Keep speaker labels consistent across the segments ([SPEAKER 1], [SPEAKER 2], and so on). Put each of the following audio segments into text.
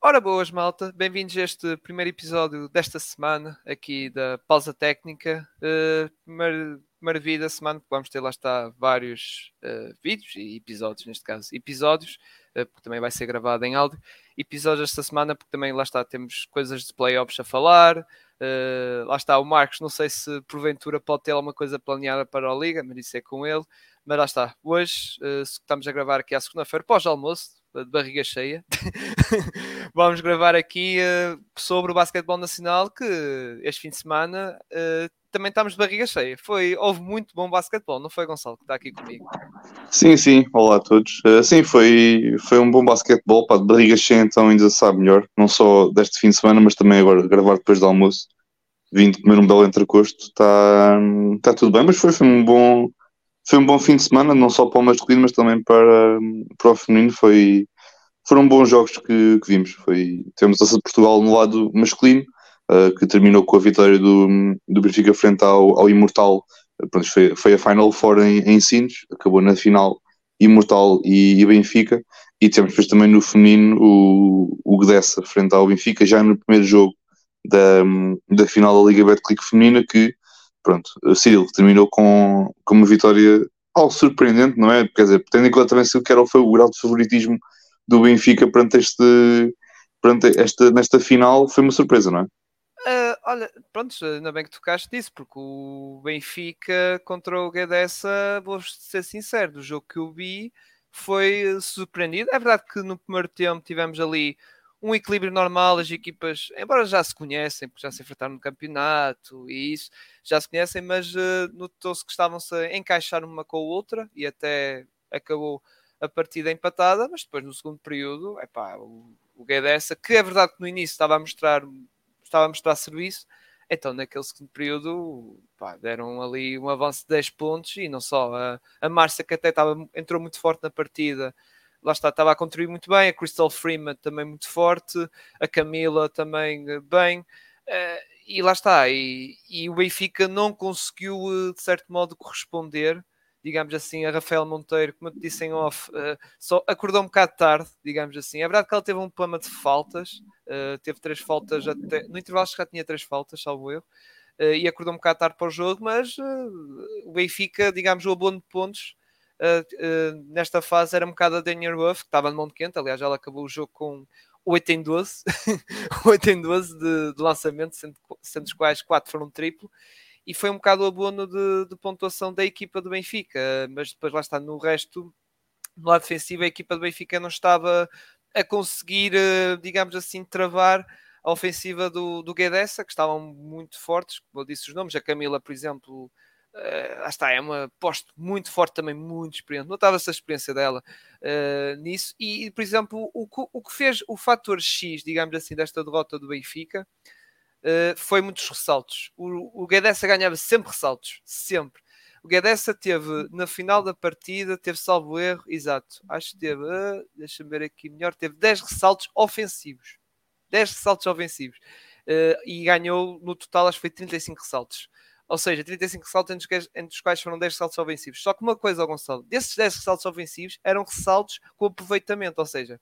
[SPEAKER 1] Ora boas, malta. Bem-vindos a este primeiro episódio desta semana aqui da Pausa Técnica. Uh, primeira, semana que vamos ter lá está vários uh, vídeos e episódios, neste caso, episódios, uh, porque também vai ser gravado em áudio. Episódios esta semana, porque também lá está, temos coisas de playoffs a falar. Uh, lá está o Marcos, não sei se porventura pode ter alguma coisa planeada para a Liga, mas isso é com ele. Mas lá está, hoje estamos a gravar aqui à segunda-feira, pós-almoço, de barriga cheia. Vamos gravar aqui uh, sobre o basquetebol nacional que este fim de semana uh, também estamos de barriga cheia. Foi, houve muito bom basquetebol, não foi Gonçalo que está aqui comigo?
[SPEAKER 2] Sim, sim, olá a todos. Uh, sim, foi, foi um bom basquetebol, pá, de barriga cheia então ainda sabe melhor, não só deste fim de semana, mas também agora gravar depois do almoço. Vim de comer um belo entrecosto, está tá tudo bem, mas foi, foi um bom foi um bom fim de semana, não só para o masculino, mas também para, para o feminino. Foi, foram bons jogos que, que vimos. Foi, temos a Portugal no lado masculino, uh, que terminou com a vitória do, do Benfica frente ao, ao Imortal. Pronto, foi, foi a Final Four em, em Sines, acabou na final Imortal e, e, Benfica. E temos depois também no feminino o, o Gdessa frente ao Benfica, já no primeiro jogo da, da final da Liga Betclic Feminina, que pronto, o Cyril terminou com, com uma vitória algo surpreendente, não é? Quer dizer, tendo em conta também que era o, o grau de favoritismo do Benfica perante, este, perante esta, nesta final, foi uma surpresa, não é?
[SPEAKER 1] Uh, olha, pronto, ainda bem que tocaste disso, porque o Benfica contra o Guedes,a vou ser sincero, do jogo que eu vi, foi surpreendido. É verdade que no primeiro tempo tivemos ali um equilíbrio normal, as equipas, embora já se conhecem, porque já se enfrentaram no campeonato e isso, já se conhecem, mas uh, notou-se que estavam-se a encaixar uma com a outra e até acabou a partida empatada, mas depois no segundo período, epá, o, o Guedessa, que é verdade que no início estava a mostrar, estava a mostrar serviço, então naquele segundo período pá, deram ali um avanço de 10 pontos e não só, a, a Márcia que até estava, entrou muito forte na partida, lá está, estava a contribuir muito bem, a Crystal Freeman também muito forte, a Camila também eh, bem, uh, e lá está, e, e, o Benfica não conseguiu eh, de certo modo corresponder, digamos assim, a Rafael Monteiro, como eu te disse em off, só acordou um bocado tarde, digamos assim, é verdade que ela teve um problema de faltas, teve três faltas, até, no intervalo já tinha três faltas, salvo erro, e acordou um bocado tarde para o jogo, mas o Benfica, digamos, o abono de pontos uh, uh, nesta fase era um bocado a Daniel Ruff, que estava no Monte Quente, aliás, ela acabou o jogo com 8 em 12, 8 em 12 de, de lançamento, sendo, sendo os quais 4 foram triplo, e foi um bocado o abono de, de, pontuação da equipa do Benfica, mas depois lá está, no resto, no lado defensivo, a equipa do Benfica não estava a conseguir, digamos assim, travar a ofensiva do, do Guedessa, que estavam muito fortes, como eu disse os nomes, a Camila, por exemplo, Uh, lá está, é uma posto muito forte também, muito experiente. Notava-se a experiência dela uh, nisso. E, por exemplo, o, o que fez o fator X, digamos assim, desta derrota do Benfica uh, foi muitos ressaltos. O, o Guedessa ganhava sempre ressaltos, sempre. O Guedessa teve, na final da partida, teve salvo erro, exato, acho que teve, uh, deixa-me ver aqui melhor, teve 10 ressaltos ofensivos. 10 ressaltos ofensivos. e ganhou, no total, acho que foi 35 ressaltos. Ou seja, 35 ressaltos entre os, entre os quais foram 10 ressaltos ofensivos. Só que uma coisa, Gonçalo, desses 10 ressaltos ofensivos eram ressaltos com aproveitamento, ou seja,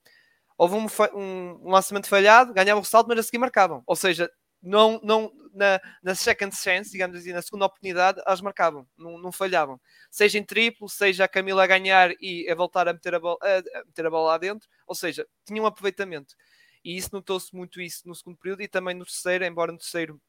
[SPEAKER 1] houve um, um, um lançamento falhado, ganhavam o ressalto, mas a seguir marcavam. Ou seja, não, não, na, na second chance, digamos assim, na segunda oportunidade, elas marcavam, não, não falhavam. Seja em triplo, seja a Camila a ganhar e a voltar a meter a, bola, a, a meter a bola lá dentro, ou seja, tinham aproveitamento. E isso notou-se muito isso no segundo período e também no terceiro, embora no terceiro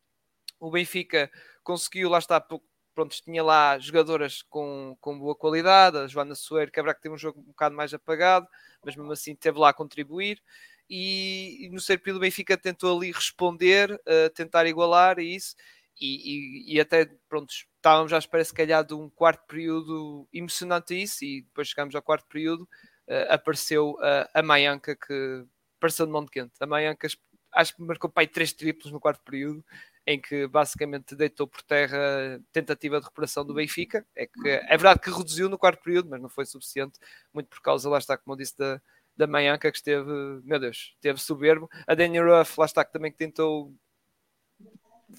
[SPEAKER 1] o Benfica conseguiu, lá está, pronto, tinha lá jogadoras com, com boa qualidade, a Joana Soeiro, que é que teve um jogo um bocado mais apagado, mas mesmo assim teve lá a contribuir. E, e no Serpilo o Benfica tentou ali responder, uh, tentar igualar isso, e, e, e, até, pronto, estávamos à espera se calhar de um quarto período emocionante isso, e depois chegamos ao quarto período, uh, apareceu uh, a Maianca, que apareceu de Monte Quente. A Maianca acho que marcou pai três triplos no quarto período, em que basicamente deitou por terra tentativa de recuperação do Benfica. É, que, é verdade que reduziu no quarto período, mas não foi suficiente, muito por causa, lá está, como eu disse, da, da Manhanca, que esteve, meu Deus, esteve soberbo. A Daniel Ruff, lá está, que também tentou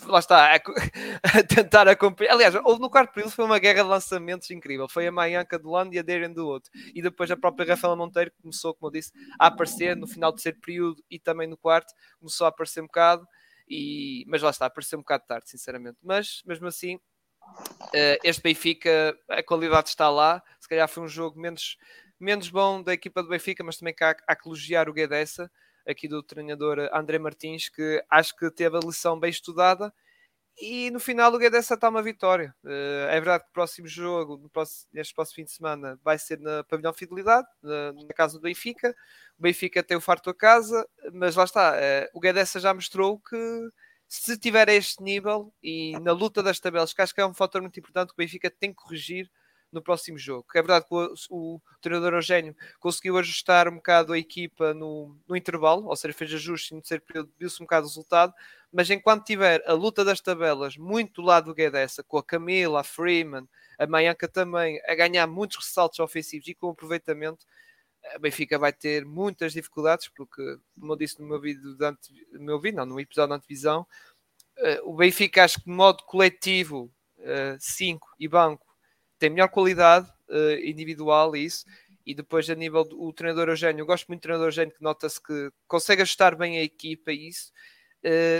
[SPEAKER 1] lá está, a, a, tentar acompanhar. Aliás, houve no quarto período foi uma guerra de lançamentos incrível. Foi a Maianca de um lado e a Darren do outro. E depois a própria Rafaela Monteiro começou, como eu disse, a aparecer no final do terceiro período e também no quarto. Começou a aparecer um bocado. E, mas lá está, apareceu um bocado tarde, sinceramente. Mas mesmo assim, uh, este Benfica, a qualidade está lá. Se calhar foi um jogo menos, menos bom da equipa do Benfica, mas também há, há que elogiar o Guedessa aqui do treinador André Martins, que acho que teve a lição bem estudada e no final o Guedes está uma vitória. Uh, é verdade que o próximo jogo, no próximo, neste próximo fim de semana, vai ser na Pavilhão Fidelidade, na, na casa do Benfica. O Benfica tem o farto a casa, mas lá está. Uh, o Guedes já mostrou que se tiver a este nível e na luta das tabelas, que acho que é um fator muito importante, o Benfica tem que corrigir no próximo jogo. É verdade que o, o, treinador Eugênio conseguiu ajustar um bocado a equipa no, no intervalo, ou seja, fez ajustes no terceiro período, viu-se um bocado o resultado, mas enquanto tiver a luta das tabelas muito do lado do Guedessa, com a Camila, a Freeman, a Mayanka também, a ganhar muitos ressaltos ofensivos e com aproveitamento, a Benfica vai ter muitas dificuldades, porque, como eu disse no meu vídeo, de no meu vídeo, não, no episódio da antevisão, uh, o Benfica, acho que de modo coletivo, 5 uh, e banco, tem melhor qualidade uh, individual e isso. E depois, a nível do treinador Eugênio, eu gosto muito do treinador Eugênio, que nota-se que consegue ajustar bem a equipa e isso,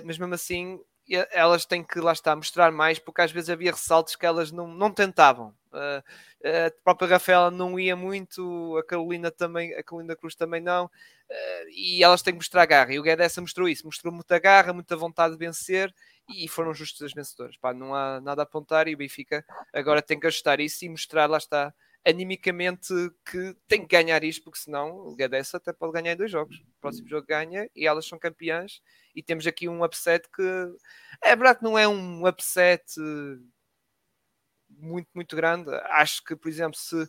[SPEAKER 1] mas mesmo assim elas têm que lá estar mostrar mais, porque às vezes havia ressaltos que elas não, não tentavam. Uh, a própria Rafaela não ia muito, a Carolina também, a Carolina Cruz também não, e elas têm que mostrar garra. E o Guedessa mostrou isso, mostrou muita garra, muita vontade de vencer e foram justas as vencedoras. Pá, não há nada a apontar e o Benfica agora tem que ajustar isso e mostrar, lá está, animicamente que tem que ganhar isto, porque senão o Guedes até pode ganhar em dois jogos. O próximo jogo ganha e elas são campeãs e temos aqui um upset que é verdade que não é um upset muito, muito grande. Acho que, por exemplo, se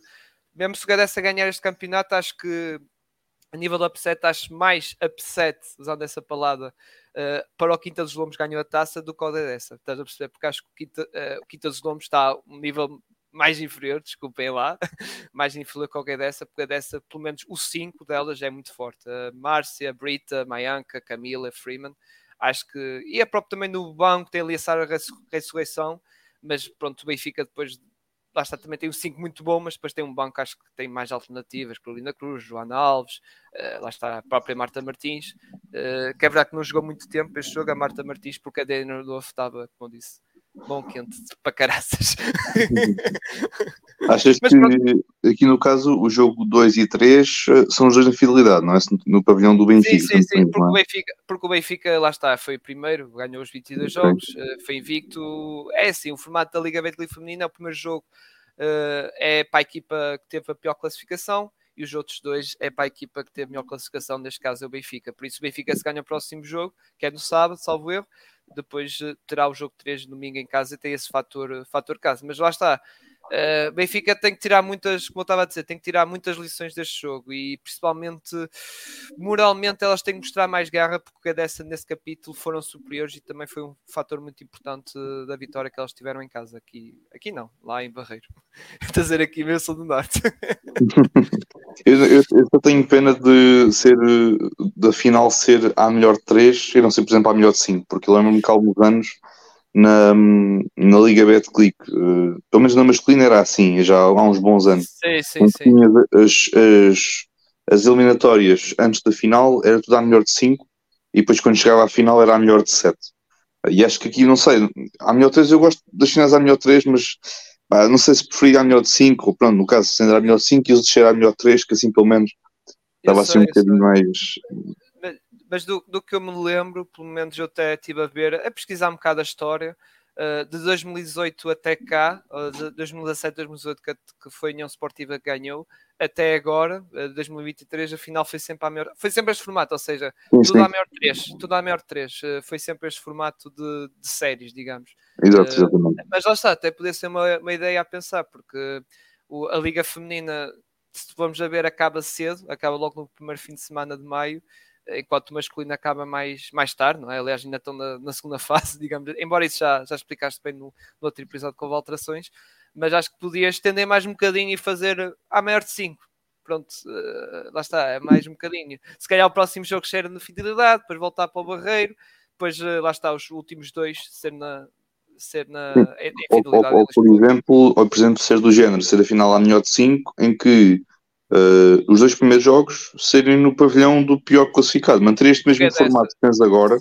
[SPEAKER 1] mesmo se o Guedes ganhar este campeonato, acho que a nível de upset, acho mais upset, usando essa palavra, uh, para o Quinta dos Lombos ganhou a taça do que o dessa. Estás a perceber? Porque acho que o Quinta, uh, o Quinta dos Lombos está a um nível mais inferior, desculpem lá, mais inferior que o dessa, porque a dessa, pelo menos o 5 delas é muito forte. Uh, Márcia, Brita, Mayanka, Camila, Freeman. Acho que. E a própria também no banco tem ali a Sara Ressurreição, mas pronto, o Benfica depois lá está, também tem um 5 muito bom, mas depois tem um banco acho que tem mais alternativas, Carolina Cruz, Joana Alves, uh, lá está a própria Marta Martins, uh, que é verdade que não jogou muito tempo este jogo, a Marta Martins, porque a Dana Love estava, como disse, bom quente para caraças.
[SPEAKER 2] Achas mas, que pronto. aqui no caso o jogo 2 e 3 eh, são os dois na fidelidade, não é? No pavilhão do Benfica.
[SPEAKER 1] Sim, sim, sim, porque, o Benfica, porque o Benfica, lá está, foi primeiro, ganhou os 22 okay. jogos, foi invicto. É assim, o formato da Liga Betclic Feminina é o primeiro jogo uh, é para a equipa que teve a pior classificação e os outros dois é para a equipa que teve melhor classificação, neste caso é o Benfica. Por isso o Benfica se ganha o próximo jogo, que é no sábado, salvo erro, depois uh, terá o jogo 3 domingo em casa e tem esse fator, fator casa. Mas lá está, Uh, Benfica tem que tirar muitas, como eu estava a dizer, tem que tirar muitas lições deste jogo e principalmente moralmente elas têm que mostrar mais garra porque dessa nesse capítulo foram superiores e também foi um fator muito importante da vitória que elas tiveram em casa aqui, aqui não, lá em Barreiro. Estou a dizer aqui, sou do Norte.
[SPEAKER 2] eu, eu, eu, tenho pena de ser da final ser a melhor de 3 e não ser, por exemplo, a melhor de 5, porque lembro-me que há alguns anos na, na Liga Betclic, uh, pelo menos na masculina era assim, já há uns bons anos.
[SPEAKER 1] Sim, sim, sim.
[SPEAKER 2] As, as, as eliminatórias antes da final era tudo a melhor de 5 e depois quando chegava à final era a melhor de 7. E acho que aqui, não sei, a melhor 3 eu gosto das finais à melhor 3, mas pá, não sei se preferia a melhor de 5, ou pronto, no caso, sendo a melhor de 5 e os descer a melhor 3, que assim pelo menos estava assim um bocadinho mais.
[SPEAKER 1] Mas do, do, que eu me lembro, pelo menos eu até estive a ver, a pesquisar um bocado a história, uh, de 2018 até cá, uh, de 2017, 2018, que, que foi a União Sportiva que ganhou, até agora, uh, 2023, a final foi sempre a maior, foi sempre este formato, ou seja, sim, tudo a maior 3, tudo a maior 3, uh, foi sempre este formato de, de séries, digamos.
[SPEAKER 2] Exato, uh, exatamente.
[SPEAKER 1] Mas lá está, até poder ser uma, uma ideia a pensar, porque o, a Liga Feminina, se vamos a ver, acaba cedo, acaba logo no primeiro fim de semana de maio, enquanto o masculino acaba mais, mais tarde, não é? Aliás, ainda estão na, na segunda fase, digamos, embora isso já, já explicaste bem no, no outro episódio com alterações, mas acho que podias estender mais um bocadinho e fazer a maior de 5. Pronto, uh, lá está, é mais um bocadinho. Se calhar o próximo jogo cheira na fidelidade, depois voltar para o Barreiro, depois lá está os últimos dois ser na, ser na.
[SPEAKER 2] Ou, ou, ou, por exemplo, ou por exemplo, ser do género, ser a final à melhor de 5, em que uh, os dois primeiros jogos serem no pavilhão do pior classificado. Manter este mesmo é formato que tens agora,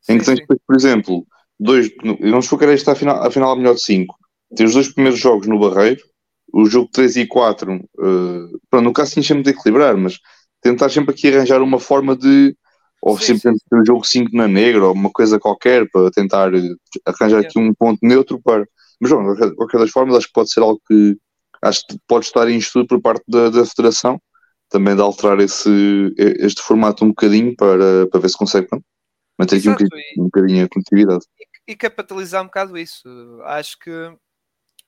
[SPEAKER 2] sim, em que tens, sim. por exemplo, dois, vamos focar esta a final, a final à melhor de 5. Tens os dois primeiros jogos no Barreiro, o jogo 3 e 4, uh, eh, pronto, no caso sim sempre de equilibrar, mas tentar sempre aqui arranjar uma forma de ou sim, simplesmente ter o jogo 5 na negra, ou uma coisa qualquer, para tentar arranjar aqui um ponto neutro para. Mas, bom, de qualquer das formas, acho que pode ser algo que acho que pode estar em estudo por parte da, da Federação, também de alterar esse, este formato um bocadinho para, para ver se consegue pronto, manter aqui um bocadinho, um bocadinho a conectividade.
[SPEAKER 1] E, e capitalizar um bocado isso. Acho que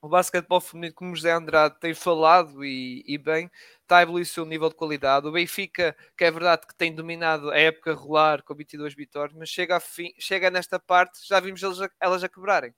[SPEAKER 1] o basquetebol feminino, como o José Andrade tem falado e, e, bem, está a evoluir o seu nível de qualidade. O Benfica, que é verdade que tem dominado a época rolar com 22 vitórias, mas chega, a fim, chega nesta parte, já vimos elas a, elas a quebrarem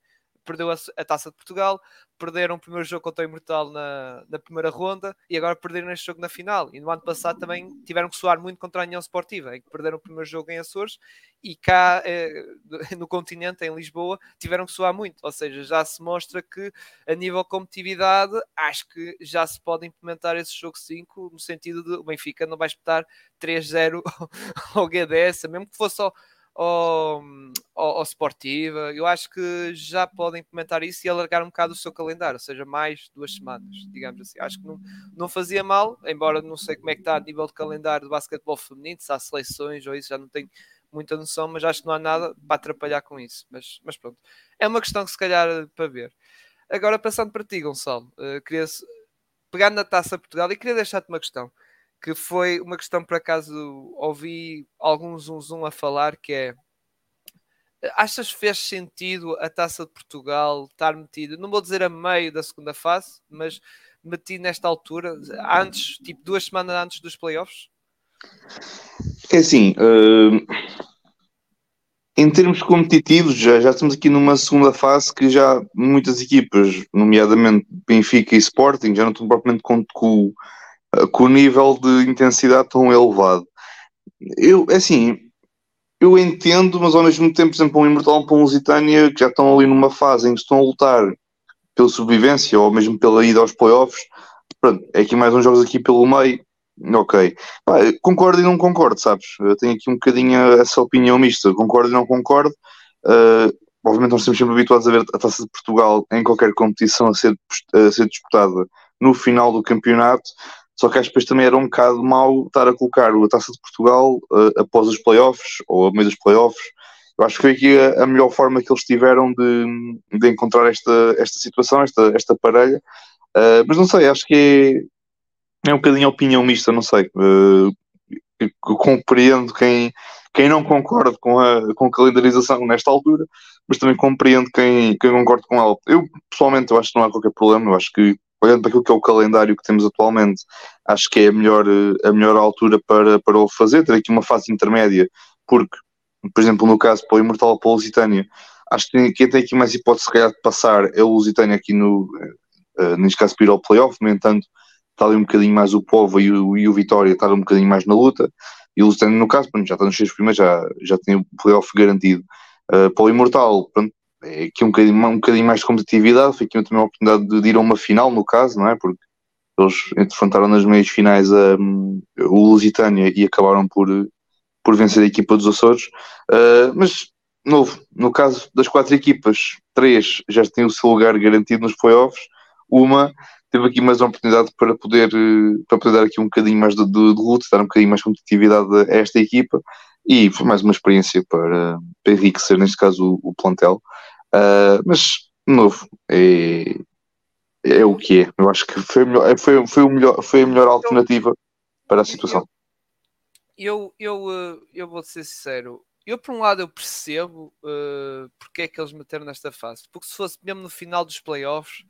[SPEAKER 1] perdeu a, a, Taça de Portugal, perderam o primeiro jogo contra o Imortal na, na primeira ronda e agora perderam este jogo na final. E no ano passado também tiveram que soar muito contra a União Sportiva, em que perderam o primeiro jogo em Açores e cá eh, no continente, em Lisboa, tiveram que soar muito. Ou seja, já se mostra que a nível competitividade, acho que já se pode implementar esse jogo 5 no sentido de o Benfica não vai espetar 3-0 ao GDS, mesmo que fosse só ao, ao, ao Sportiva. Eu acho que já podem implementar isso e alargar um bocado o seu calendário, ou seja, mais duas semanas, digamos assim. Acho que não, não fazia mal, embora não sei como é que está a nível de calendário do basquetebol feminino, se há seleções ou isso, já não tenho muita noção, mas acho que não há nada para atrapalhar com isso. Mas, mas pronto, é uma questão que se calhar para ver. Agora, passando para ti, Gonçalo, uh, queria pegar na taça Portugal e queria deixar-te uma questão que foi uma questão por acaso ouvi alguns zoom a falar que é achas fez sentido a Taça de Portugal estar metido, não vou dizer a meio da segunda fase, mas metido nesta altura, antes, tipo duas semanas antes dos playoffs?
[SPEAKER 2] É assim, uh, em termos competitivos, já, já estamos aqui numa segunda fase que já muitas equipas, nomeadamente Benfica e Sporting, já não estão propriamente com, com com o nível de intensidade tão elevado. Eu, é assim, eu entendo, mas ao mesmo tempo, por exemplo, um Imortal para um Lusitânia que já estão ali numa fase em que estão a lutar pela sobrevivência ou mesmo pela ida aos playoffs, pronto, é aqui mais uns jogos aqui pelo meio, ok. Pá, concordo e não concordo, sabes? Eu tenho aqui um bocadinho essa opinião mista, concordo e não concordo. Uh, obviamente nós estamos sempre habituados a ver a Taça de Portugal em qualquer competição a ser, a ser disputada no final do campeonato, só que acho que depois também era um bocado mau estar a colocar a Taça de Portugal uh, após os playoffs, ou a meio dos playoffs. Eu acho que foi aqui a, a melhor forma que eles tiveram de, de encontrar esta, esta situação, esta, esta parelha. Uh, mas não sei, acho que é, é um bocadinho opinião mista, não sei. Uh, eu compreendo quem, quem não concorda com a, com a calendarização nesta altura, mas também compreendo quem, quem concorda com ela. Eu, pessoalmente, eu acho que não há qualquer problema. Eu acho que olhando para aquilo que é o calendário que temos atualmente, acho que é a melhor, a melhor altura para, para o fazer, ter aqui uma fase intermédia, porque, por exemplo, no caso para o Imortal para o Lusitânia, acho que quem tem aqui mais hipótese de passar é o Lusitânia aqui no, uh, neste caso, para ir ao playoff, no entanto, está ali um bocadinho mais o Povo e o, e o Vitória está um bocadinho mais na luta, e o Lusitânia, no caso, pronto, já está nos seis primeiros, já, já tem o playoff garantido. Uh, para o Imortal, pronto, aqui um bocadinho, um bocadinho mais de competitividade, foi aqui também a oportunidade de ir a uma final, no caso, não é? Porque eles enfrentaram nas meias finais a, um, o Lusitânia e acabaram por, por vencer a equipa dos Açores. Uh, mas, novo, no caso das quatro equipas, três já têm o seu lugar garantido nos playoffs, uma teve aqui mais uma oportunidade para poder, para poder dar aqui um bocadinho mais de, de, de luta, dar um bocadinho mais de competitividade a esta equipa e foi mais uma experiência para, para enriquecer, neste caso, o, o plantel. Uh, mas, de novo, é, é o que é. Eu acho que foi, melhor, foi, foi, o melhor, foi a melhor alternativa para a situação.
[SPEAKER 1] Eu, eu, eu, eu vou ser sincero. Eu, por um lado, eu percebo uh, porque é que eles meteram nesta fase. Porque se fosse mesmo no final dos playoffs,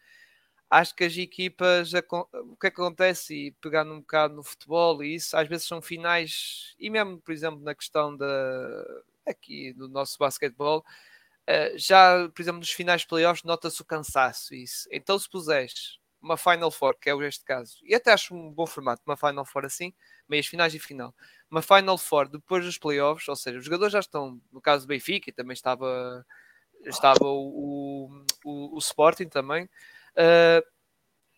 [SPEAKER 1] acho que as equipas, o que acontece, e pegando um bocado no futebol e isso, às vezes são finais, e mesmo, por exemplo, na questão da, aqui do nosso basquetebol, eh, já, por exemplo, nos finais playoffs nota-se o cansaço. Isso. Então, se puseres uma Final Four, que é este caso, e até acho um bom formato, uma Final Four assim, meias finais e final. Uma Final Four depois dos playoffs, ou seja, os jogadores já estão, no caso do Benfica, e também estava, estava o, o, o Sporting também, uh,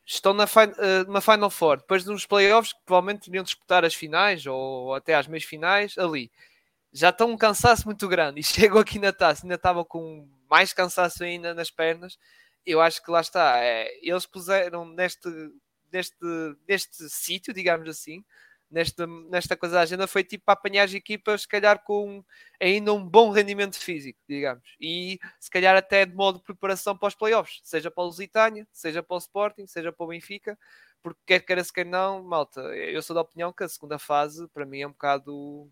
[SPEAKER 1] estão na uh, Final Four, depois nos playoffs, que provavelmente iriam disputar as finais ou até às meias finais, ali. Já estão um cansaço muito grande e chegam aqui na taça, ainda estavam com mais cansaço ainda nas pernas eu acho que lá está. É, eles puseram neste, neste, neste sítio, digamos assim, nesta, nesta coisa da agenda, foi tipo para apanhar as equipas, se calhar com ainda um bom rendimento físico, digamos, e se calhar até de modo de preparação para os playoffs, seja para o Lusitânia, seja para o Sporting, seja para o Benfica, porque quer queira se quer não, malta, eu sou da opinião que a segunda fase para mim é um bocado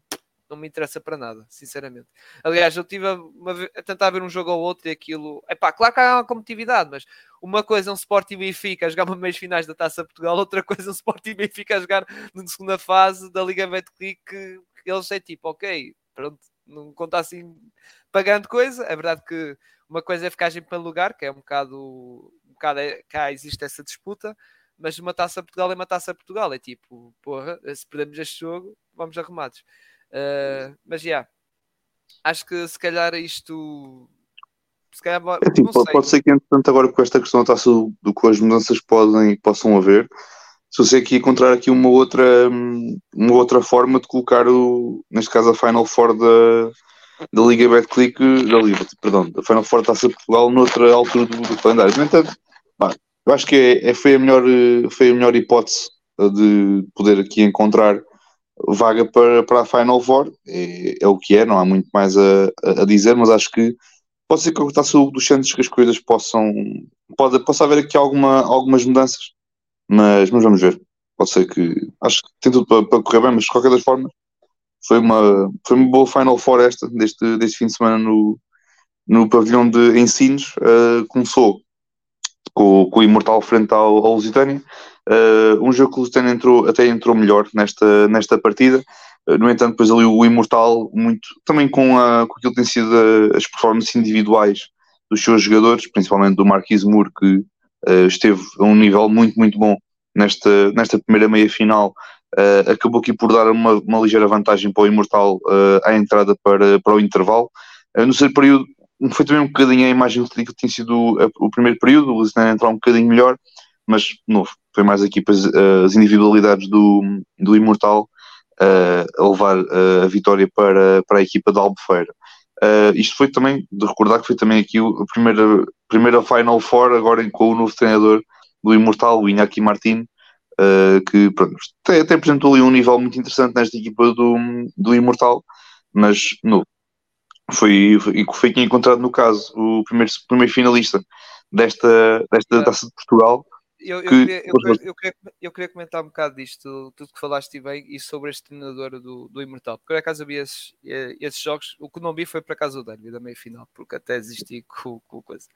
[SPEAKER 1] não me interessa para nada, sinceramente. Aliás, eu estive a, a, tentar ver um jogo ou outro e aquilo. É pá, claro que há uma competitividade, mas uma coisa é um Sporting Benfica a jogar uma meias finais da Taça Portugal, outra coisa é um Sporting Benfica a jogar na segunda fase da Liga Betclic, que eles é tipo, ok, pronto, não conta assim pagando coisa. É verdade que uma coisa é ficar em primeiro lugar, que é um bocado, um bocado é, cá existe essa disputa, mas uma taça Portugal é uma taça Portugal. É tipo, porra, se perdemos este jogo, vamos arrumados. Uh, mas já, yeah, acho que se calhar isto. Se calhar,
[SPEAKER 2] é, tipo, pode, ser que, entretanto, agora com esta questão da taça do, do que as mudanças podem, possam haver, se você aqui encontrar aqui uma outra, uma outra forma de colocar o, neste caso a Final Four da, da Liga Betclic, da Liga, perdão, da Final Four da Taça Portugal noutra altura do, do calendário. No entanto, eu acho que é, é, foi, a melhor, foi a melhor hipótese de poder aqui encontrar vaga para, para a Final Four, é, é, o que é, não há muito mais a, a dizer, mas acho que pode ser que eu está dos Santos que as coisas possam, pode, possa haver aqui alguma, algumas mudanças, mas, mas vamos ver. Pode ser que, acho que tem tudo para, para correr bem, mas de qualquer das formas, foi uma, foi uma boa Final Four esta, deste, deste fim de semana no, no pavilhão de Ensinos. Uh, começou com, com o Imortal frente ao, ao Lusitânia. Uh, um jogo que o Lusitânia entrou, até entrou melhor nesta, nesta partida. Uh, no entanto, depois ali o Imortal, muito, também com, a, com aquilo que tem sido a, as performances individuais dos seus jogadores, principalmente do Marquis Moore, que uh, esteve a um nível muito, muito bom nesta, nesta primeira meia-final. Uh, acabou aqui por dar uma, uma ligeira vantagem para o Imortal uh, à entrada para, para o intervalo. Uh, no terceiro período, foi também um bocadinho a imagem que tinha sido o primeiro período, o Lusitânia entrar um bocadinho melhor, mas, novo, foi mais equipas, eh, as individualidades do, do Imortal uh, a levar uh, a vitória para, para a equipa da Albufeira. Uh, isto foi também, de recordar que foi também aqui a primeira, primeira Final Four, agora com o novo treinador do Imortal, o Iñaki Martin, que pronto, até, até apresentou ali um nível muito interessante nesta equipa do, do Imortal, mas novo, foi, foi, foi quem encontrado no caso o primeiro, primeiro finalista desta, desta taça de Portugal.
[SPEAKER 1] Eu, eu, que, queria, eu, eu, queria, eu, queria, comentar um bocado disto, tudo que falaste bem, e sobre este treinador do, do Imortal. Porque por acaso havia esses, eh, esses jogos, o que não vi foi para casa do derby da meia final, porque até desisti com, com coisa.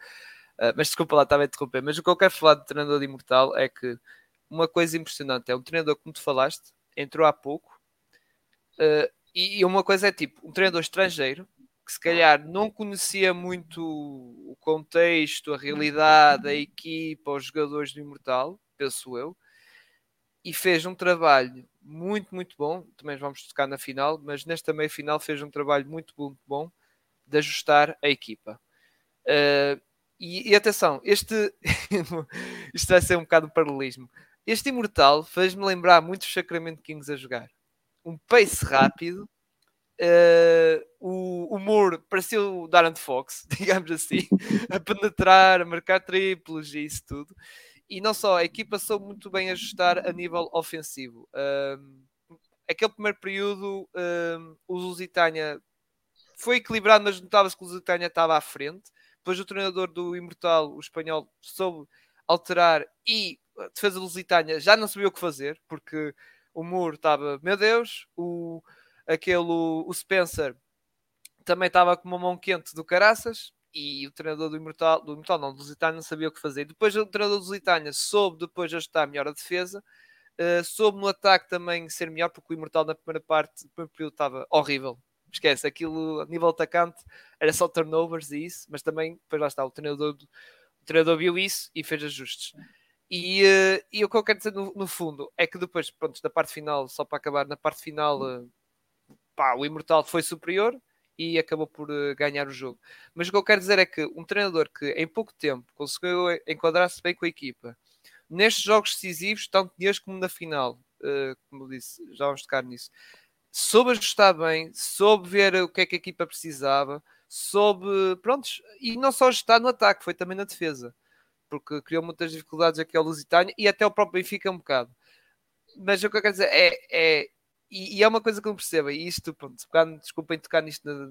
[SPEAKER 1] Uh, mas desculpa lá, estava a interromper. Mas o que eu quero falar do treinador do Imortal é que uma coisa impressionante é um treinador, como tu falaste, entrou há pouco, uh, e uma coisa é tipo, um treinador estrangeiro que se calhar não conhecia muito o contexto, a realidade, a equipa, os jogadores do Imortal, penso eu, e fez um trabalho muito, muito bom. Também vamos tocar na final, mas nesta meia final fez um trabalho muito, muito bom de ajustar a equipa. Uh, e, e, atenção, este isto vai ser um bocado um paralelismo. Este Imortal fez-me lembrar muito o Sacramento Kings a jogar. Um pace rápido, Uh, o, o Moore pareceu o Darren Fox, digamos assim, a penetrar, a marcar triplos e isso tudo. E não só, a equipa soube muito bem ajustar a nível ofensivo. Uh, aquele primeiro período, uh, o Lusitânia foi equilibrado, mas notava-se que o Lusitânia estava à frente. Depois o treinador do Imortal, o espanhol, soube alterar e a defesa do Lusitânia já não sabia o que fazer, porque o Moore estava, meu Deus, o aquele o Spencer também estava com uma mão quente do caraças e o treinador do Imortal, do Imortal não, do Lusitânia não sabia o que fazer. Depois o treinador do Lusitânia soube depois ajustar melhor a defesa, uh, soube no ataque também ser melhor, porque o Imortal na primeira parte, no primeiro período estava horrível. Esquece, aquilo a nível atacante era só turnovers e isso, mas também, depois lá está, o treinador, o treinador viu isso e fez ajustes. E, uh, e o que eu quero dizer no, no, fundo é que depois, pronto, da parte final, só para acabar, na parte final, uh, pá, o Imortal foi superior e acabou por uh, ganhar o jogo. Mas o que eu quero dizer é que um treinador que em pouco tempo conseguiu enquadrar-se bem com a equipa, nestes jogos decisivos, tanto neste como na final, como disse, já vamos tocar nisso, soube ajustar bem, soube ver o que é que a equipa precisava, soube, prontos, e não só ajustar no ataque, foi também na defesa porque criou muitas dificuldades aqui ao Lusitânia e até o próprio Benfica um bocado. Mas o que eu quero dizer é, é e, e é uma coisa que não percebo, e isto, pronto, desculpem tocar nisto na,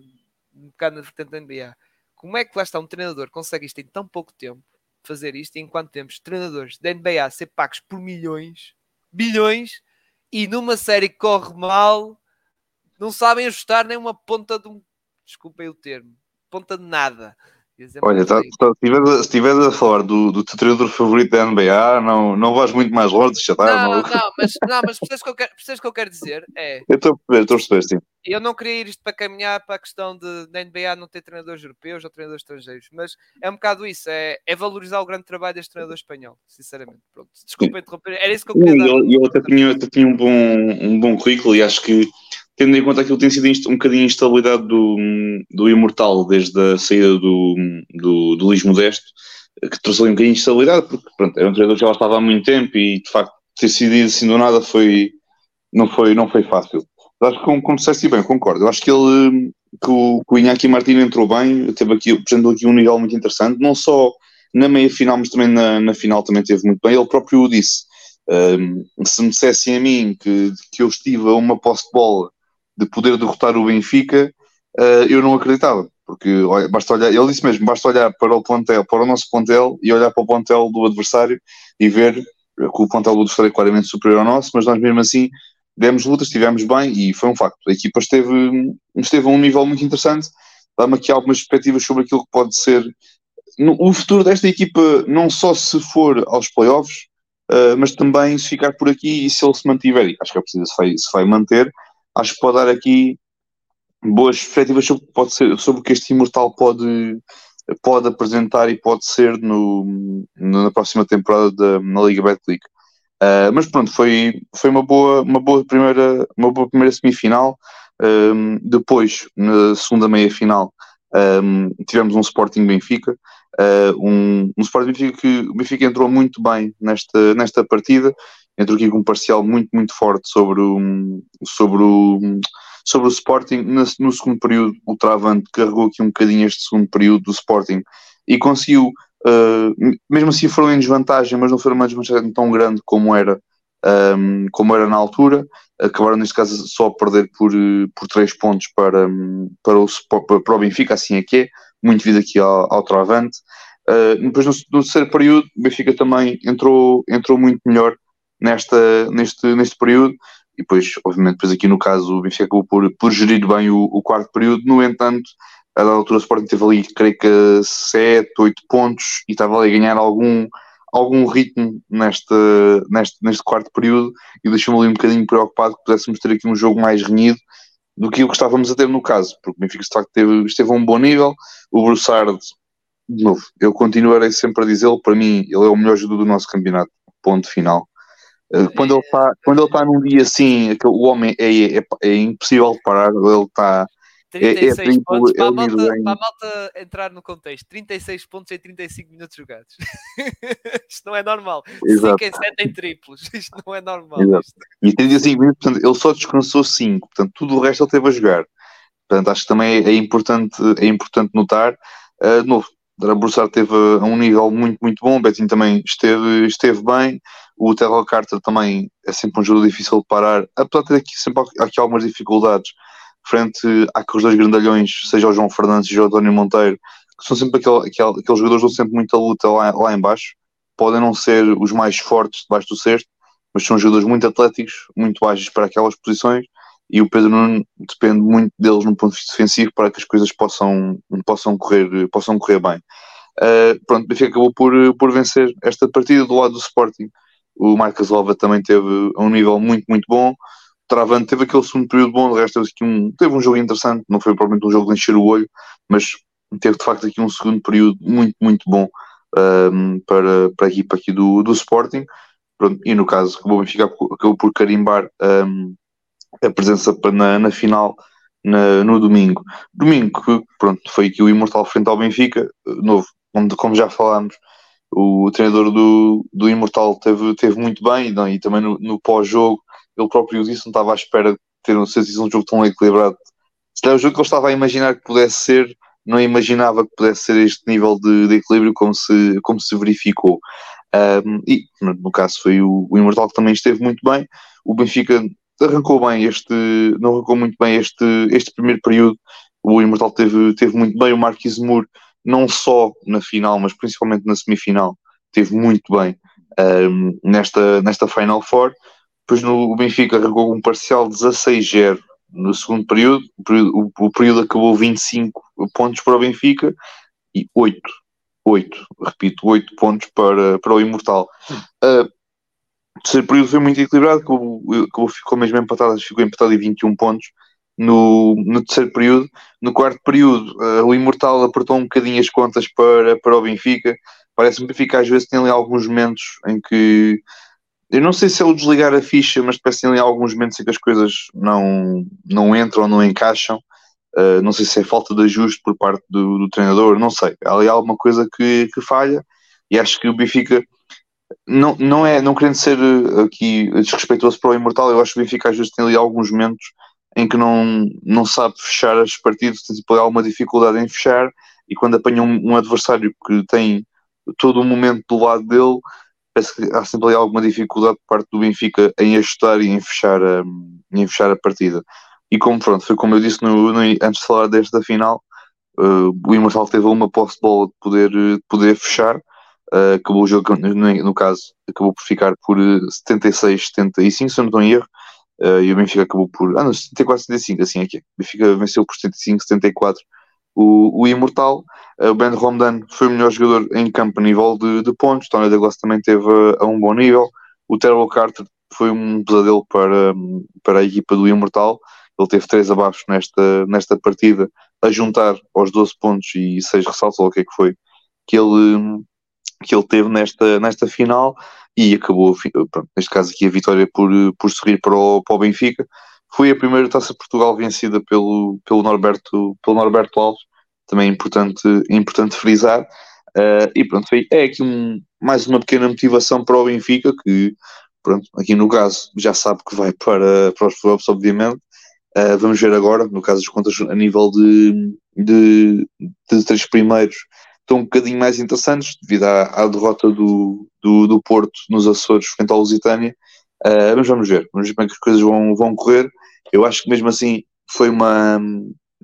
[SPEAKER 1] um bocado na vertente da NBA. Como é que lá está um treinador consegue isto em tão pouco tempo, fazer isto, e enquanto temos treinadores da NBA ser pagos por milhões, bilhões, e numa série que corre mal, não sabem ajustar nem uma ponta de um, desculpem o termo, ponta de nada.
[SPEAKER 2] Olha, tá, tá, se estiveres a falar do, do teu treinador favorito da NBA, não, não vais muito mais longe, deixa estar.
[SPEAKER 1] Não, não, não, mas, não, mas percebes o que, eu quero, que eu quero dizer? É,
[SPEAKER 2] eu estou a perceber, estou a perceber, sim.
[SPEAKER 1] Eu não queria ir isto para caminhar para a questão de da NBA não ter treinadores europeus ou treinadores estrangeiros, mas é um bocado isso, é, é valorizar o grande trabalho deste treinador espanhol, sinceramente. Pronto, desculpa interromper, era isso que eu queria
[SPEAKER 2] dar. Eu, eu até tinha, até tinha um, bom, um bom currículo e acho que tendo em conta aquilo que tem sido um bocadinho a instabilidade do, do Imortal desde a saída do, do, do Luís Modesto, que trouxe ali um bocadinho de instabilidade, porque pronto, era um treinador que já estava há muito tempo e de facto ter decidido assim do nada foi, não, foi, não foi fácil. Mas acho que, como, como disseste bem, concordo. Eu acho que ele, que o, que o Iñaki Martins entrou bem, teve aqui, apresentou aqui um nível muito interessante, não só na meia final, mas também na, na final também teve muito bem. Ele próprio o disse. Um, se me dissessem a mim que, que eu estive a uma posse de bola de poder derrotar o Benfica, uh, eu não acreditava. Porque olha, basta olhar, ele disse mesmo, basta olhar para o plantel, para o nosso plantel e olhar para o plantel do adversário e ver que o plantel do adversário é claramente superior ao nosso, mas nós mesmo assim demos lutas, estivemos bem e foi um facto. A equipa esteve, esteve a um nível muito interessante, dá-me aqui algumas perspectivas sobre aquilo que pode ser o futuro desta equipa, não só se for aos playoffs, uh, mas também se ficar por aqui e se ele se mantiver, acho que é preciso se vai, se vai manter, acho que pode dar aqui boas perspectivas sobre, pode ser, sobre o que este Imortal pode, pode apresentar e pode ser no, na próxima temporada da, na Liga Betclic. Uh, mas pronto, foi, foi uma, boa, uma, boa primeira, uma boa primeira semifinal. Um, depois, na segunda meia-final, um, tivemos um Sporting Benfica. Uh, um, um Sporting Benfica que o Benfica entrou muito bem nesta, nesta partida entrou aqui com um parcial muito, muito forte sobre o, sobre o, sobre o Sporting. No, no segundo período, o Travante carregou aqui um bocadinho este segundo período do Sporting e conseguiu, uh, mesmo assim foram em desvantagem, mas não foram uma desvantagem tão grande como era, um, como era na altura. Acabaram, neste caso, só a perder por, por 3 pontos para, para, o, para o Benfica, assim é que é, muito devido aqui ao, ao Travante. Uh, depois, no, no terceiro período, o Benfica também entrou, entrou muito melhor nesta, neste, neste período. E depois, obviamente, depois aqui no caso o Benfica acabou por, por gerir bem o, o quarto período. No entanto, a da altura o Sporting teve ali, creio que 7, 8 pontos e estava ali a ganhar algum, algum ritmo neste, neste, neste quarto período e deixou-me ali um bocadinho preocupado que pudéssemos ter aqui um jogo mais renhido do que o que estávamos a ter no caso, porque o Benfica de facto teve, esteve a um bom nível. O Broussard, de novo, eu continuarei sempre a dizê-lo, para mim, ele é o melhor jogador do nosso campeonato, ponto final. Eh, quando ele está quando ele está num dia assim, o homem é, é, é impossível de parar, ele está
[SPEAKER 1] 36 é, é pontos, para, a malta, para a malta entrar no contexto, 36 pontos em 35 minutos jogados. isto não é normal. Exato. 5 em 7 em triplos. Isto não é normal.
[SPEAKER 2] E 35 minutos, portanto, ele só descansou 5. Portanto, tudo o resto ele teve a jogar. Portanto, acho que também é, é importante, é importante notar. Uh, de novo, Broussard teve a um nível muito, muito bom. O Betinho também esteve, esteve bem. O Terrell Carter também é sempre um jogo difícil de parar, apesar de ter aqui sempre aqui algumas dificuldades frente àqueles dois grandalhões, seja o João Fernandes, seja o António Monteiro, que são sempre aquele, aquele, aqueles jogadores que dão sempre muita luta lá, lá. Podem não ser os mais fortes debaixo do cesto, mas são jogadores muito atléticos, muito ágeis para aquelas posições e o Pedro Nuno depende muito deles no ponto de vista defensivo para que as coisas possam, possam, correr, possam correr bem. Uh, pronto, o Benfica acabou por, por vencer esta partida do lado do Sporting o Marcos Alva também teve um nível muito, muito bom. O Travante teve aquele segundo período bom, de resto teve, um, teve um jogo interessante, não foi provavelmente um jogo de encher o olho, mas teve de facto aqui um segundo período muito, muito bom um, para, para a equipa aqui do, do Sporting. Pronto, e no caso, o Benfica acabou por carimbar um, a presença na, na final na, no domingo. Domingo, pronto, foi aqui o Imortal frente ao Benfica, novo, como, como já falámos, o treinador do, do Imortal teve, teve muito bem não, e também no, no pós-jogo ele próprio disse não estava à espera de ter um, um jogo tão equilibrado. Se era o jogo que ele estava a imaginar que pudesse ser, não imaginava que pudesse ser este nível de, de equilíbrio como se, como se verificou. Um, e no caso foi o, o Imortal que também esteve muito bem. O Benfica arrancou bem este, não arrancou muito bem este, este primeiro período. O Imortal teve, teve muito bem. O Marquis Moore, não só na final, mas principalmente na semifinal, teve muito bem um, nesta, nesta Final Four. Depois no, o Benfica arrancou um parcial 16-0 no segundo período. O, período. o, período acabou 25 pontos para o Benfica e 8 8, repito, 8 pontos para, para o Imortal. Uh, o terceiro período foi muito equilibrado, acabou, ficou mesmo empatado, ficou empatado em 21 pontos no, no terceiro período. No quarto período, uh, o Imortal apertou um bocadinho as contas para, para o Benfica. Parece-me que o Benfica às vezes tem ali alguns momentos em que eu não sei se é o desligar a ficha, mas parece que tem ali alguns momentos em que as coisas não, não entram, não encaixam. Uh, não sei se é falta de ajuste por parte do, do, treinador, não sei. Há ali alguma coisa que, que falha e acho que o Benfica não, não é, não querendo ser eh, aqui desrespeitoso para o Imortal, eu acho que o Benfica às vezes tem ali alguns momentos em que não, não sabe fechar as partidas, tem tipo, alguma dificuldade em fechar e quando apanha um, um, adversário que tem todo o momento do lado dele, parece que há sempre alguma dificuldade por parte do Benfica em ajustar e em fechar a, em fechar a partida. E como pronto, foi como eu disse no, no antes de falar desta final, uh, o Imortal teve uma posse de bola de poder, de poder fechar Uh, acabou o jogo, no, no, caso, acabou por ficar por 76, eh, 75, se eu não estou em erro, uh, e o Benfica acabou por. Ah, não, 74, 75, assim aqui. É. O Benfica venceu por 75, 74 o, o Imortal. Uh, o Ben Romdan foi o melhor jogador em campo a nível de, de pontos. Tony Douglas também teve a, a um bom nível. O Terrell Carter foi um pesadelo para, para a equipa do Imortal. Ele teve três abaixo nesta, nesta partida, a juntar aos 12 pontos e 6 ressaltos, ou o que é que foi, que ele que ele teve nesta, nesta final e acabou, pronto, neste caso aqui, a vitória por, por sorrir para o, para o Benfica. Foi a primeira taça Portugal vencida pelo, pelo, Norberto, pelo Norberto Alves, também é importante, importante frisar. Uh, e pronto, é aqui um, mais uma pequena motivação para o Benfica, que pronto, aqui no caso já sabe que vai para, para os playoffs, obviamente. Uh, vamos ver agora, no caso das contas, a nível de, de, de três primeiros, estão um bocadinho mais interessantes devido à, à derrota do, do, do, Porto nos Açores frente ao Lusitânia. Uh, mas vamos ver, vamos ver como é que as coisas vão, vão correr. Eu acho que mesmo assim foi uma,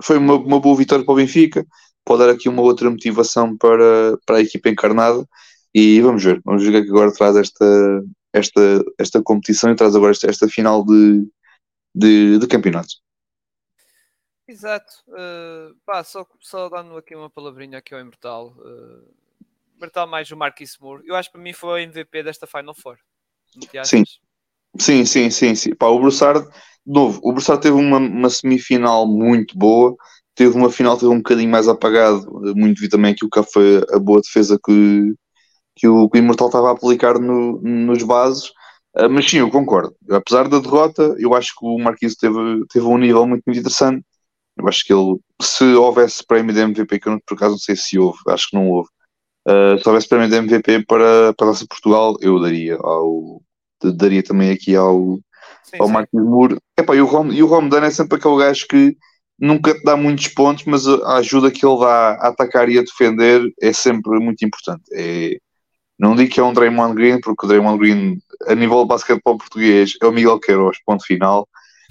[SPEAKER 2] foi uma, uma boa vitória para o Benfica, pode dar aqui uma outra motivação para, para a equipa encarnada e vamos ver, vamos ver o que é que agora traz esta, esta, esta competição e traz agora esta, esta final de, de, de campeonato.
[SPEAKER 1] Exato. Uh, pá, só, só dando aqui uma palavrinha aqui ao Imortal. Uh, Imortal mais o Marquis Moore. Eu acho que para mim foi o MVP desta Final Four.
[SPEAKER 2] Sim. Sim, sim, sim, sim. Pá, o Broussard, de novo, o Broussard teve uma, uma, semifinal muito boa, teve uma final teve um bocadinho mais apagado, muito vi também que o foi a boa defesa que, que, o, que o Imortal estava a aplicar no, nos bases, uh, mas sim, eu concordo. Apesar da derrota, eu acho que o Marquis teve, teve um nível muito, muito interessante eu acho que ele, se houvesse prémio de MVP, que eu por acaso não sei se houve, acho que não houve. Uh, se houvesse prémio de MVP para, para a nossa Portugal, eu daria ao daria também aqui ao, sim, ao Marcos Moore. Epá, e o Rom, e o Rom é sempre aquele gajo que nunca te dá muitos pontos, mas a ajuda que ele dá a atacar e a defender é sempre muito importante. É, não digo que é um Draymond Green, porque o Draymond Green, a nível de basquetebol português, é o Miguel Queiroz, ponto final.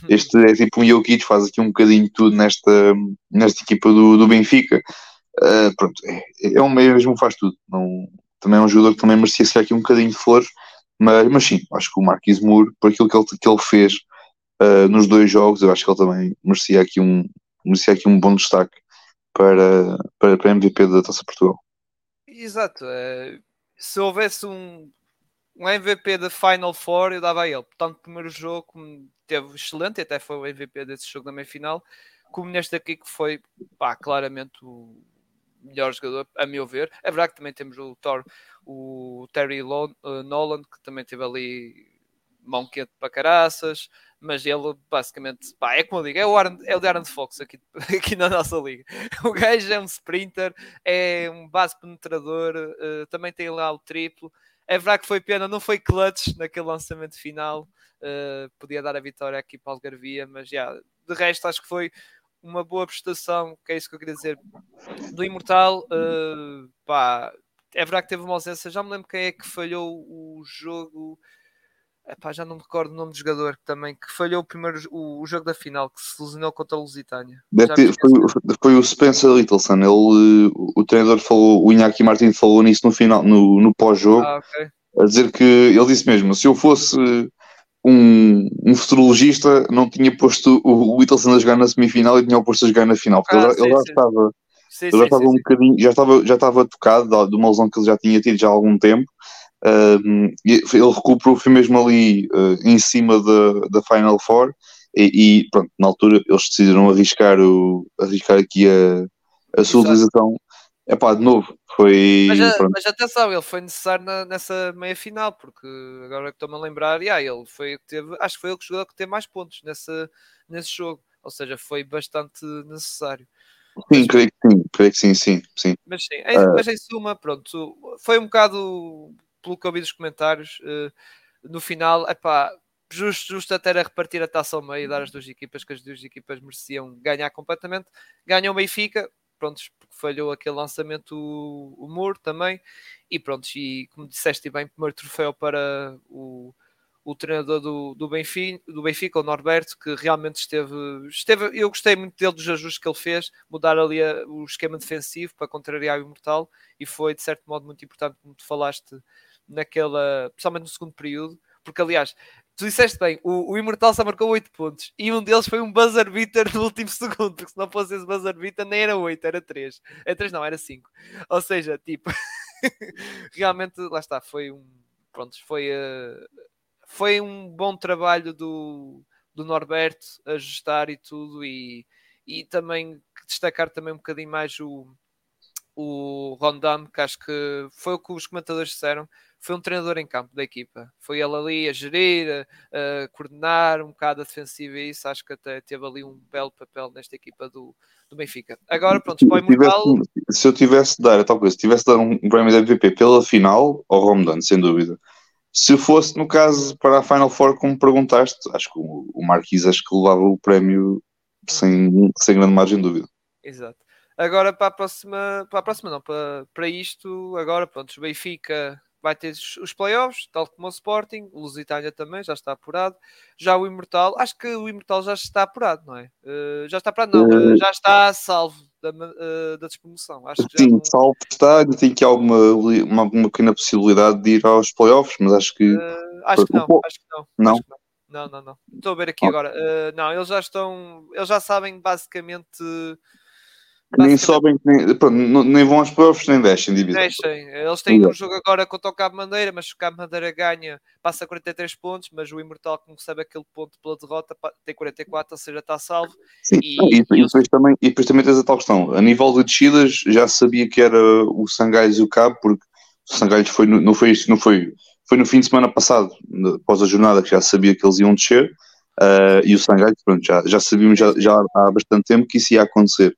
[SPEAKER 2] Este é tipo um Jokic, faz aqui um bocadinho de tudo nesta, nesta equipa do, do Benfica. Uh, pronto, é, é um mesmo faz tudo. Não, também é um jogador que também merecia ser aqui um bocadinho de flores, mas, mas sim, acho que o Marquis Moore, por aquilo que ele, que ele fez uh, nos dois jogos, eu acho que ele também merecia aqui um, merecia aqui um bom destaque para, para, para MVP da Taça Portugal.
[SPEAKER 1] Exato. É, se houvesse um, um MVP da Final Four, eu dava a ele. Portanto, o primeiro jogo teve excelente, até foi o MVP desse jogo da meia-final, como neste aqui que foi pá, claramente o melhor jogador, a meu ver. É verdade que também temos o Thor, o Terry Nolan, que também teve ali mão quente para caraças, mas ele basicamente, pá, é como eu digo, é o, Aaron, é o de Aaron Fox aqui, aqui na nossa liga. O gajo é um sprinter, é um base penetrador, uh, também tem lá o triplo. É verdade que foi pena, não foi clutch naquele lançamento final, uh, podia dar a vitória aqui para o Algarvia, mas já, yeah, de resto acho que foi uma boa prestação, que é isso que eu queria dizer, do Imortal. Uh, pá, é verdade que teve uma ausência, já me lembro quem é que falhou o jogo Epá, já não me recordo o nome do jogador também que falhou o primeiro o, o jogo da final que se lesionou contra a Lusitânia.
[SPEAKER 2] Ter, foi, foi, o Spencer Littleson. Ele, o treinador falou, o Iñaki Martin falou nisso no final, no, no pós-jogo, ah, okay. a dizer que ele disse mesmo: se eu fosse um, um futurologista, não tinha posto o, Littleson a jogar na semifinal e tinha o posto a jogar na final, porque ah, ele, sim, ele, já sim. estava. Sim, ele já estava um bocadinho, já estava, já estava tocado de uma lesão que ele já tinha tido já há algum tempo Uh, ele recuperou, foi mesmo ali uh, em cima da, da Final Four e, e, pronto, na altura eles decidiram arriscar, o, arriscar aqui a, a sua utilização. É pá, de novo, foi.
[SPEAKER 1] Mas, mas atenção, ele foi necessário na, nessa meia final, porque agora que estou-me a lembrar, yeah, ele foi teve, acho que foi ele que jogou que teve mais pontos nessa, nesse jogo, ou seja, foi bastante necessário.
[SPEAKER 2] Sim, mas, creio que sim, creio que sim, sim, sim.
[SPEAKER 1] Mas sim, em, uh, mas em suma, pronto, foi um bocado pelo que eu vi dos comentários, uh, no final, epá, justo, justo até a repartir a taça ao meio e dar às duas equipas, que as duas equipas mereciam ganhar completamente. Ganhou o Benfica, pronto, porque falhou aquele lançamento o, o Muro também, e pronto, e como disseste bem, primeiro troféu para o, o treinador do, do, Benfica, do Benfica, o Norberto, que realmente esteve, esteve. Eu gostei muito dele dos ajustes que ele fez, mudar ali a, o esquema defensivo para contrariar o Imortal, e foi de certo modo muito importante, como tu falaste naquela, principalmente no segundo período, porque aliás, tu disseste bem, o, o Imortal só marcou 8 pontos e um deles foi um buzzer beater no último segundo, porque se não fosse esse buzzer beater nem era 8, era 3. Era 3 não, era 5. Ou seja, tipo, realmente, lá está, foi um, pronto, foi, uh, foi um bom trabalho do, do Norberto ajustar e tudo e, e também destacar também um bocadinho mais o o Rondam, que acho que foi o que os comentadores disseram, foi um treinador em campo da equipa. Foi ele ali a gerir, a, a coordenar um bocado a defensiva e isso. Acho que até teve ali um belo papel nesta equipa do, do Benfica. Agora, pronto, para o Imortal...
[SPEAKER 2] Se eu tivesse de dar, tal coisa, se tivesse de dar um prémio de MVP pela final, ao Rondam, sem dúvida. Se fosse, no caso, para a Final Four, como perguntaste, acho que o, o Marquis acho que levava o prémio sem, sem grande margem de dúvida.
[SPEAKER 1] Exato. Agora para a próxima, para a próxima não, para, para isto, agora pronto, o Benfica vai ter os playoffs, tal como o Sporting, o Lusitânia também já está apurado. Já o Imortal, acho que o Imortal já está apurado, não é? Uh, já está apurado, não, uh, já está salvo da, uh, da despromoção. Acho
[SPEAKER 2] que sim, não... salvo está, tem que há alguma, uma, uma pequena possibilidade de ir aos playoffs, mas acho que.
[SPEAKER 1] acho, que não, acho que não, não. Acho que não. Não, não, não. Estou a ver aqui agora. não, eles já estão. Eles já sabem basicamente
[SPEAKER 2] nem sobem, nem, pronto, nem vão aos playoffs, nem descem divisão.
[SPEAKER 1] Descem. Eles têm um jogo agora contra o Cabo Madeira, mas o Cabo Madeira ganha, passa 43 pontos, mas o Imortal, como recebe aquele ponto pela derrota, tem 44, ou seja, está salvo.
[SPEAKER 2] Sim, e, e, e, depois também, e depois também tens a tal questão. A nível de descidas, já sabia que era o Sangais e o Cabo, porque o Sangais foi no, não foi isso, não foi, foi no fim de semana passado, após a jornada, que já sabia que eles iam descer. Uh, e o Sangais, pronto, já, já sabíamos já, já há bastante tempo que isso ia acontecer.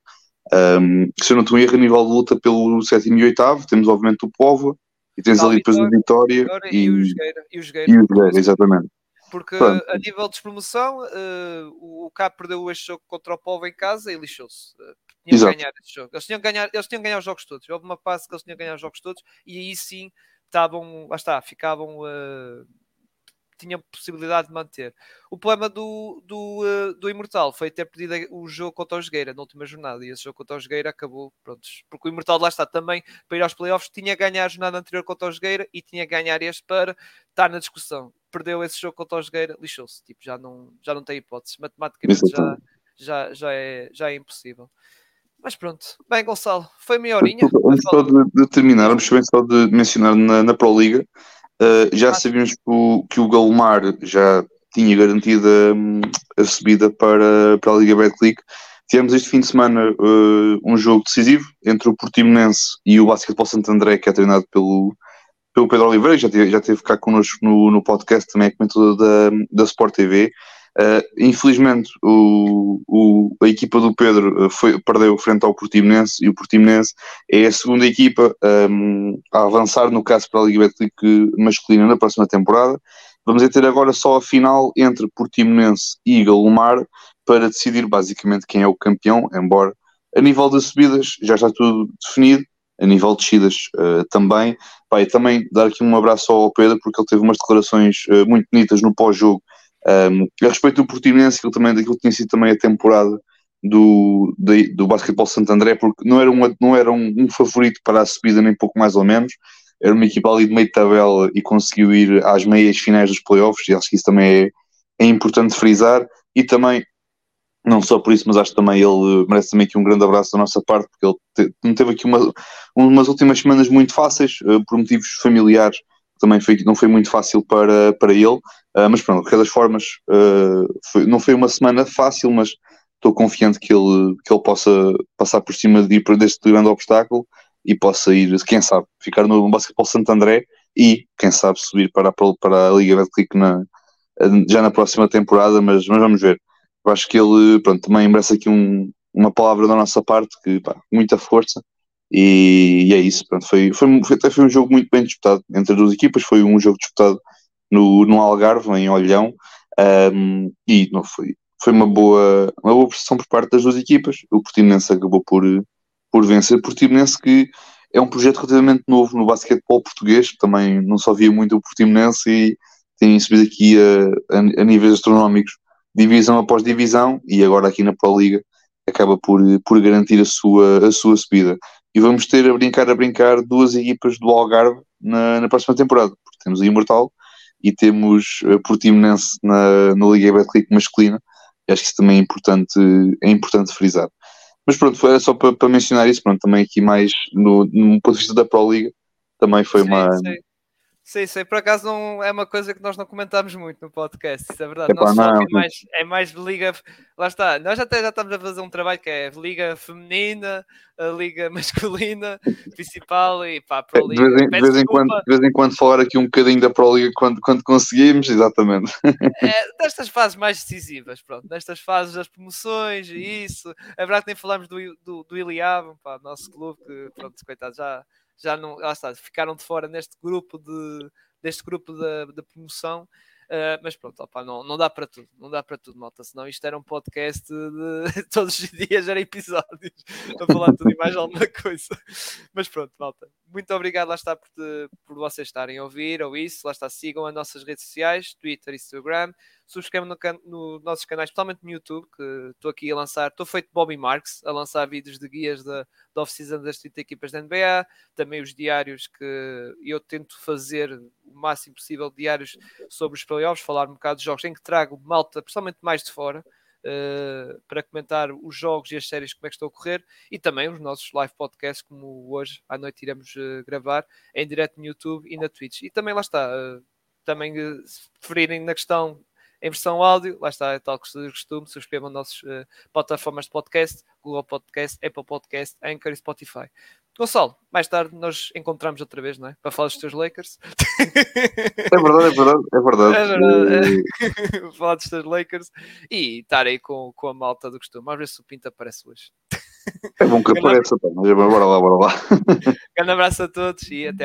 [SPEAKER 2] Um, se eu não estou em erro, a nível de luta pelo sétimo e oitavo, temos obviamente o Povo e tens ali depois a Vitória
[SPEAKER 1] e, e o Jogueira.
[SPEAKER 2] E o Jogueira, e o Jogueira exatamente.
[SPEAKER 1] Porque Pronto. a nível de despromoção, uh, o Cap perdeu este jogo contra o Povo em casa e lixou-se. Uh, tinham que ganhar este jogo. Eles tinham que ganhar, eles tinham que ganhar os jogos todos. Houve uma fase que eles tinham que ganhar os jogos todos e aí sim estavam, lá está, ficavam. Uh, tinha possibilidade de manter. O problema do, do, uh, do Imortal foi ter perdido o jogo contra o Jogueira na última jornada e esse jogo contra o Jogueira acabou, pronto, porque o Imortal lá está também para ir aos playoffs, tinha a ganhar a jornada anterior contra o Jogueira e tinha a ganhar este para estar na discussão. Perdeu esse jogo contra o Jogueira, lixou-se, tipo, já não, já não tem hipótese, matematicamente já, já, já, é, já é impossível. Mas pronto, bem Gonçalo, foi meia horinha.
[SPEAKER 2] Antes só de, de terminar, vamos só de mencionar na, na Pro Liga Uh, já sabíamos que o, que o Galmar já tinha garantido a, a subida para, para a Liga Betclic, Tivemos este fim de semana uh, um jogo decisivo entre o Portimonense e o Basquetebol Santo André, que é treinado pelo, pelo Pedro Oliveira, já teve, já teve cá connosco no, no podcast, também é comentador da, da Sport TV. Uh, infelizmente, o, o, a equipa do Pedro foi, perdeu frente ao Portimonense e o Portimonense é a segunda equipa um, a avançar, no caso, para a Liga Betclic masculina na próxima temporada. Vamos ter agora só a final entre Portimonense e Galomar para decidir basicamente quem é o campeão, embora a nível das subidas já está tudo definido, a nível de descidas uh, também. Pai, também dar aqui um abraço ao Pedro, porque ele teve umas declarações uh, muito bonitas no pós-jogo um, a respeito do Portimonense, que também, daquilo que tinha sido também a temporada do, do, do Basquetebol Santo André, porque não era, um, não era um, um favorito para a subida, nem pouco mais ou menos, era uma equipa ali de meio de tabela e conseguiu ir às meias finais dos playoffs, e acho que isso também é, é importante frisar, e também, não só por isso, mas acho que também ele merece também aqui um grande abraço da nossa parte, porque ele te, teve aqui uma, umas últimas semanas muito fáceis, uh, por motivos familiares, também foi, não foi muito fácil para, para ele, uh, mas pronto, de qualquer formas, uh, foi, não foi uma semana fácil, mas estou confiante que ele, que ele possa passar por cima de, deste grande obstáculo e possa ir, quem sabe, ficar no Basquetebol Santo André e, quem sabe, subir para, para a Liga Betclic na, já na próxima temporada, mas, mas vamos ver. Eu acho que ele, pronto, também merece aqui um, uma palavra da nossa parte, que, pá, muita força, e, e, é isso, pronto, foi, foi, foi, até foi um jogo muito bem disputado entre as duas equipas, foi um jogo disputado no, no Algarve, em Olhão, um, e não foi, foi uma boa, uma boa prestação por parte das duas equipas. O Portimonense acabou por, por vencer. O Portimonense que é um projeto relativamente novo no basquetebol português, também não só via muito o Portimonense e tem subido aqui a, a, a, níveis astronómicos, divisão após divisão, e agora aqui na Pro Liga acaba por, por garantir a sua, a sua subida. E vamos ter a brincar a brincar duas equipas do Algarve na, na próxima temporada, porque temos a Imortal e temos a Portimonense na, na Liga Betclic masculina, e acho que isso também é importante, é importante frisar. Mas pronto, foi só para, para mencionar isso, pronto, também aqui mais no, no ponto de vista da Pro Liga, também foi sim, uma,
[SPEAKER 1] sim. Sim, sim, por acaso não é uma coisa que nós não comentámos muito no podcast, isso é verdade. Epá, não, é, mais, é mais liga, lá está, nós até já estamos a fazer um trabalho que é liga feminina, a liga masculina, principal e pá, Pro Liga.
[SPEAKER 2] De vez, em, de, vez em quando, de vez em quando falar aqui um bocadinho da Pro Liga quando, quando conseguimos, exatamente.
[SPEAKER 1] É, destas fases mais decisivas, pronto, nestas fases das promoções e isso. É verdade que nem falamos do, do, do Iliab, pá, nosso clube que, pronto, coitado, já já não, lá está, ficaram de fora neste grupo de, deste grupo da, da promoção. Uh, mas pronto, opa, não, não dá para tudo, não dá para tudo, malta. Senão isto era um podcast de todos os dias, era episódios para falar tudo e mais alguma coisa. Mas pronto, malta, muito obrigado lá está por, te, por vocês estarem a ouvir ou isso. Lá está, sigam as nossas redes sociais, Twitter, Instagram subscrevam no, can no nossos canais, especialmente no YouTube, que estou aqui a lançar, estou feito Bobby Marks, a lançar vídeos de guias da, da off-season das 30 equipas da NBA, também os diários que eu tento fazer o máximo possível, diários sobre os playoffs, falar um bocado de jogos em que trago malta, principalmente mais de fora, Uh, para comentar os jogos e as séries como é que estão a correr e também os nossos live podcasts como hoje à noite iremos uh, gravar em direto no YouTube e na Twitch. E também lá está uh, também se preferirem na questão em versão áudio, lá está, tal que se costume, subscrevam nossas uh, plataformas de podcast, Google Podcast, Apple Podcast, Anchor e Spotify. Gonçalo, mais tarde nós encontramos outra vez, não é? Para falar dos teus Lakers.
[SPEAKER 2] É verdade, é verdade, é verdade. É verdade.
[SPEAKER 1] É. falar dos teus Lakers e estar aí com, com a malta do costume. Às vezes o Pinto aparece hoje.
[SPEAKER 2] É bom que apareça, mas bora lá, bora lá.
[SPEAKER 1] Grande abraço a todos e até à